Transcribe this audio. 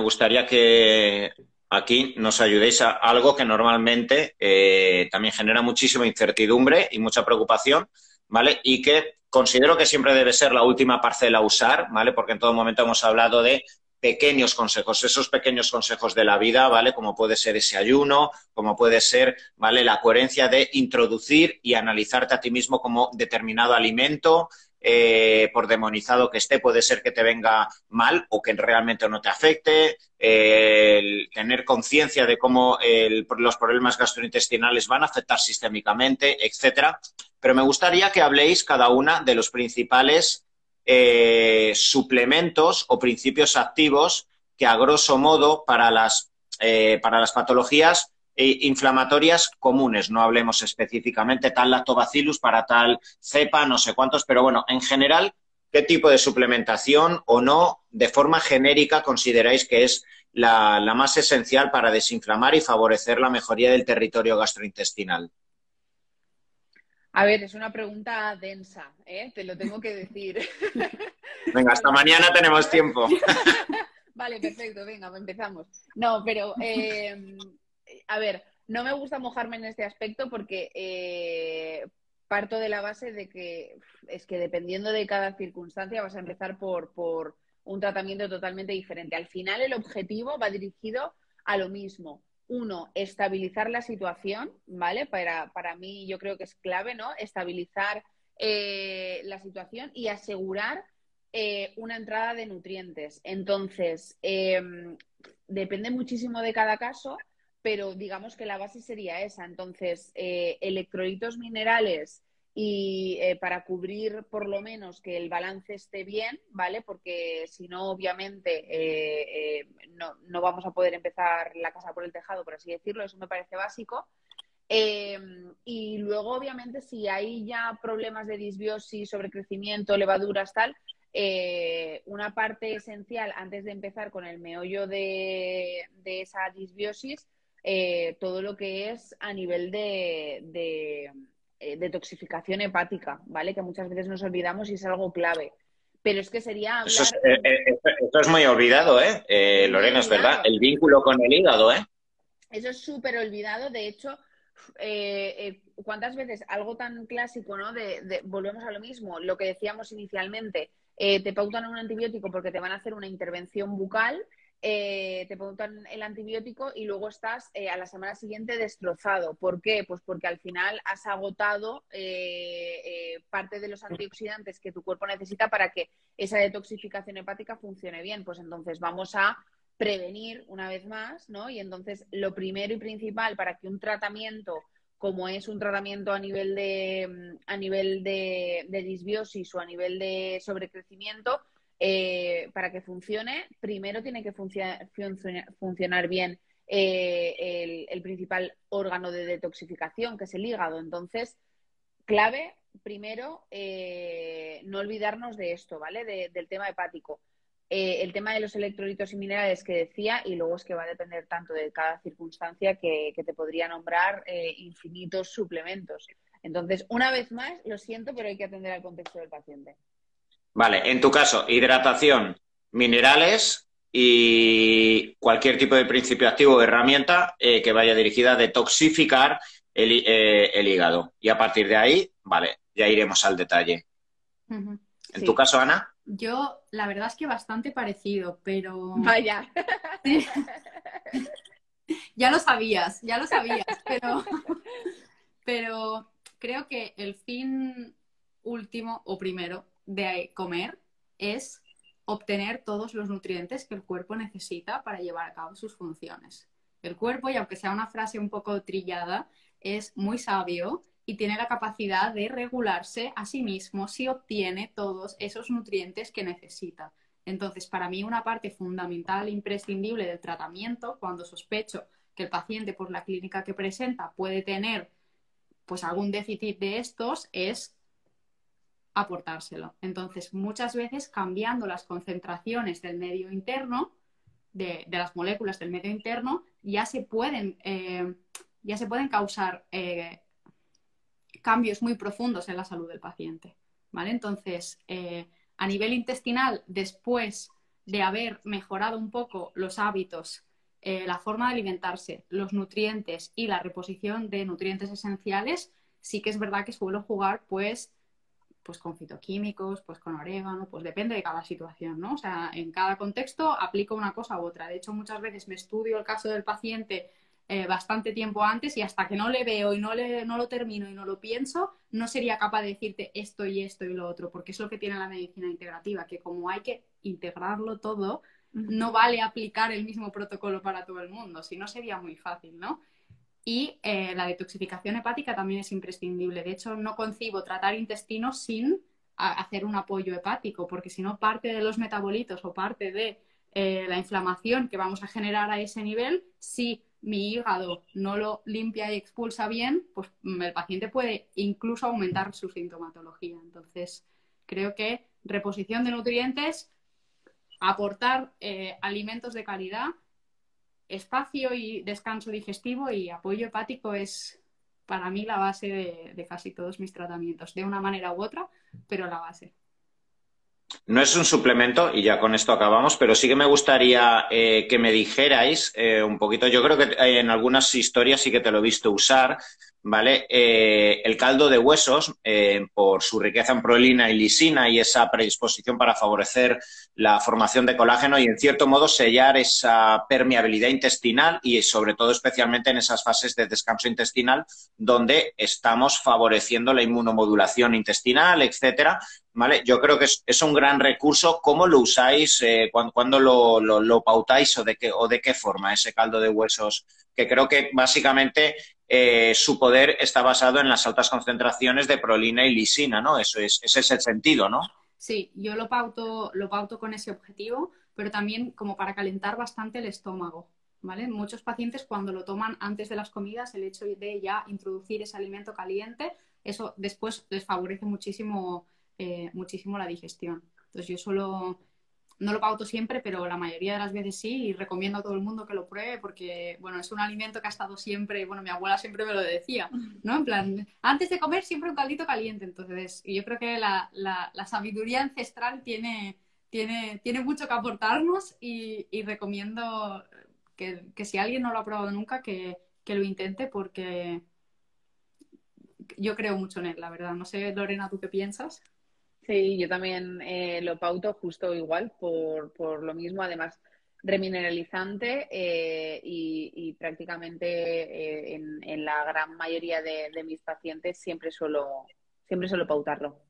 gustaría que aquí nos ayudéis a algo que normalmente eh, también genera muchísima incertidumbre y mucha preocupación, ¿vale? Y que considero que siempre debe ser la última parcela a usar, ¿vale? Porque en todo momento hemos hablado de pequeños consejos, esos pequeños consejos de la vida, ¿vale? Como puede ser ese ayuno, como puede ser, ¿vale? La coherencia de introducir y analizarte a ti mismo como determinado alimento, eh, por demonizado que esté, puede ser que te venga mal o que realmente no te afecte, el tener conciencia de cómo los problemas gastrointestinales van a afectar sistémicamente, etcétera. Pero me gustaría que habléis cada una de los principales eh, suplementos o principios activos que a grosso modo para las, eh, para las patologías eh, inflamatorias comunes, no hablemos específicamente tal lactobacillus para tal cepa, no sé cuántos, pero bueno, en general, ¿qué tipo de suplementación o no, de forma genérica, consideráis que es la, la más esencial para desinflamar y favorecer la mejoría del territorio gastrointestinal? A ver, es una pregunta densa, ¿eh? te lo tengo que decir. Venga, hasta mañana tenemos tiempo. vale, perfecto, venga, empezamos. No, pero, eh, a ver, no me gusta mojarme en este aspecto porque eh, parto de la base de que es que dependiendo de cada circunstancia vas a empezar por, por un tratamiento totalmente diferente. Al final el objetivo va dirigido a lo mismo uno, estabilizar la situación, ¿vale? Para, para mí yo creo que es clave, ¿no? Estabilizar eh, la situación y asegurar eh, una entrada de nutrientes. Entonces, em, depende muchísimo de cada caso, pero digamos que la base sería esa. Entonces, eh, electrolitos minerales y eh, para cubrir por lo menos que el balance esté bien, ¿vale? Porque si no, obviamente, eh, eh, no, no, vamos a poder empezar la casa por el tejado, por así decirlo, eso me parece básico. Em, y luego, obviamente, si hay ya problemas de disbiosis, sobrecrecimiento, levaduras, tal, una parte esencial antes de empezar con el meollo de, de esa disbiosis, todo lo que es a nivel de eh, detoxificación hepática, ¿vale? Que muchas veces nos olvidamos y es algo clave. Pero es que sería Eso es, eh, eh, esto es muy olvidado, ¿eh? Lorena, es verdad. El vínculo con el hígado, ¿eh? Eso es súper olvidado. De hecho, ¿cuántas veces algo tan clásico, ¿no? De, volvemos a lo mismo, lo que decíamos inicialmente, te pautan un antibiótico porque te van a hacer una intervención bucal eh, te preguntan el antibiótico y luego estás eh, a la semana siguiente destrozado. ¿Por qué? Pues porque al final has agotado eh, parte de los antioxidantes que tu cuerpo necesita para que esa detoxificación hepática funcione bien. Pues entonces vamos a prevenir una vez más, ¿no? Y entonces lo primero y principal para que un tratamiento como es un tratamiento a nivel de a nivel de disbiosis o a nivel de sobrecrecimiento, eh, para que funcione, primero tiene que funcionar bien eh, el, principal órgano de detoxificación, que es el hígado. Entonces, clave, primero, eh, no olvidarnos de esto, ¿vale? del tema hepático. el tema de los electrolitos y minerales que decía, y luego es que va a depender tanto de cada circunstancia que, que te podría nombrar infinitos suplementos. Entonces, una vez más, lo siento, pero hay que atender al contexto del paciente. Vale, en tu caso, hidratación, minerales y cualquier tipo de principio activo o herramienta eh, que vaya dirigida a detoxificar eh, el, hígado. Y a partir de ahí, vale, ya iremos al detalle. ¿En tu caso, Ana? Yo, la verdad es que bastante parecido, pero. Vaya. ya lo sabías, ya lo sabías, pero. pero creo que el fin último o primero de comer es obtener todos los nutrientes que el cuerpo necesita para llevar a cabo sus funciones. El cuerpo, y aunque sea una frase un poco trillada, es muy sabio y tiene la capacidad de regularse a sí mismo si obtiene todos esos nutrientes que necesita. Entonces, para mí una parte fundamental e imprescindible del tratamiento, cuando sospecho que el paciente por la clínica que presenta puede tener pues algún déficit de estos, es aportárselo. Entonces, muchas veces cambiando las concentraciones del medio interno, de, las moléculas del medio interno, ya se pueden, eh, ya se pueden causar eh, cambios muy profundos en la salud del paciente. ¿vale? Entonces, eh, a nivel intestinal, después de haber mejorado un poco los hábitos, la forma de alimentarse, los nutrientes y la reposición de nutrientes esenciales, sí que es verdad que suelo jugar pues pues con fitoquímicos, pues con orégano, pues depende de cada situación, ¿no? O sea, en cada contexto aplico una cosa u otra. De hecho, muchas veces me estudio el caso del paciente eh, bastante tiempo antes y hasta que no le veo y no, le, no lo termino y no lo pienso, no sería capaz de decirte esto y esto y lo otro, porque es lo que tiene la medicina integrativa, que como hay que integrarlo todo, no vale aplicar el mismo protocolo para todo el mundo, si no sería muy fácil, ¿no? Y eh, la detoxificación hepática también es imprescindible. De hecho, no concibo tratar intestinos sin hacer un apoyo hepático, porque si no, parte de los metabolitos o parte de eh, la inflamación que vamos a generar a ese nivel, si mi hígado no lo limpia y expulsa bien, pues mm, el paciente puede incluso aumentar su sintomatología. Entonces, creo que reposición de nutrientes, aportar eh, alimentos de calidad espacio y descanso digestivo y apoyo hepático es para mí la base de, casi todos mis tratamientos, de una manera u otra, pero la base. No es un suplemento, y ya con esto acabamos, pero sí que me gustaría eh, que me dijerais eh, un poquito, yo creo que en algunas historias sí que te lo he visto usar, ¿vale? Eh, el caldo de huesos, eh, por su riqueza en proteína y lisina y esa predisposición para favorecer la formación de colágeno y, en cierto modo, sellar esa permeabilidad intestinal y, sobre todo, especialmente en esas fases de descanso intestinal, donde estamos favoreciendo la inmunomodulación intestinal, etcétera. ¿Vale? Yo creo que es, un gran recurso. ¿Cómo lo usáis? Eh, ¿Cuándo, lo, lo, pautáis o de, qué, o de qué forma ese caldo de huesos? Que creo que básicamente eh, su poder está basado en las altas concentraciones de prolina y lisina, ¿no? Eso es, ese es el sentido, ¿no? Sí, yo lo pauto, lo pauto con ese objetivo, pero también como para calentar bastante el estómago. ¿Vale? Muchos pacientes cuando lo toman antes de las comidas, el hecho de ya introducir ese alimento caliente, eso después les favorece muchísimo, eh, muchísimo la digestión. Entonces yo solo no lo pauto siempre, pero la mayoría de las veces sí y recomiendo a todo el mundo que lo pruebe porque, bueno, es un alimento que ha estado siempre, bueno, mi abuela siempre me lo decía, ¿no? En plan, antes de comer siempre un caldito caliente. Entonces, yo creo que la, la, sabiduría ancestral tiene, tiene, tiene mucho que aportarnos y, recomiendo que, que, si alguien no lo ha probado nunca, que, que lo intente porque yo creo mucho en él, la verdad. No sé, Lorena, ¿tú qué piensas? Sí, yo también eh, lo pauto justo igual, por, por lo mismo, además remineralizante eh, y, prácticamente eh, en, en, la gran mayoría de, mis pacientes siempre suelo, siempre suelo pautarlo.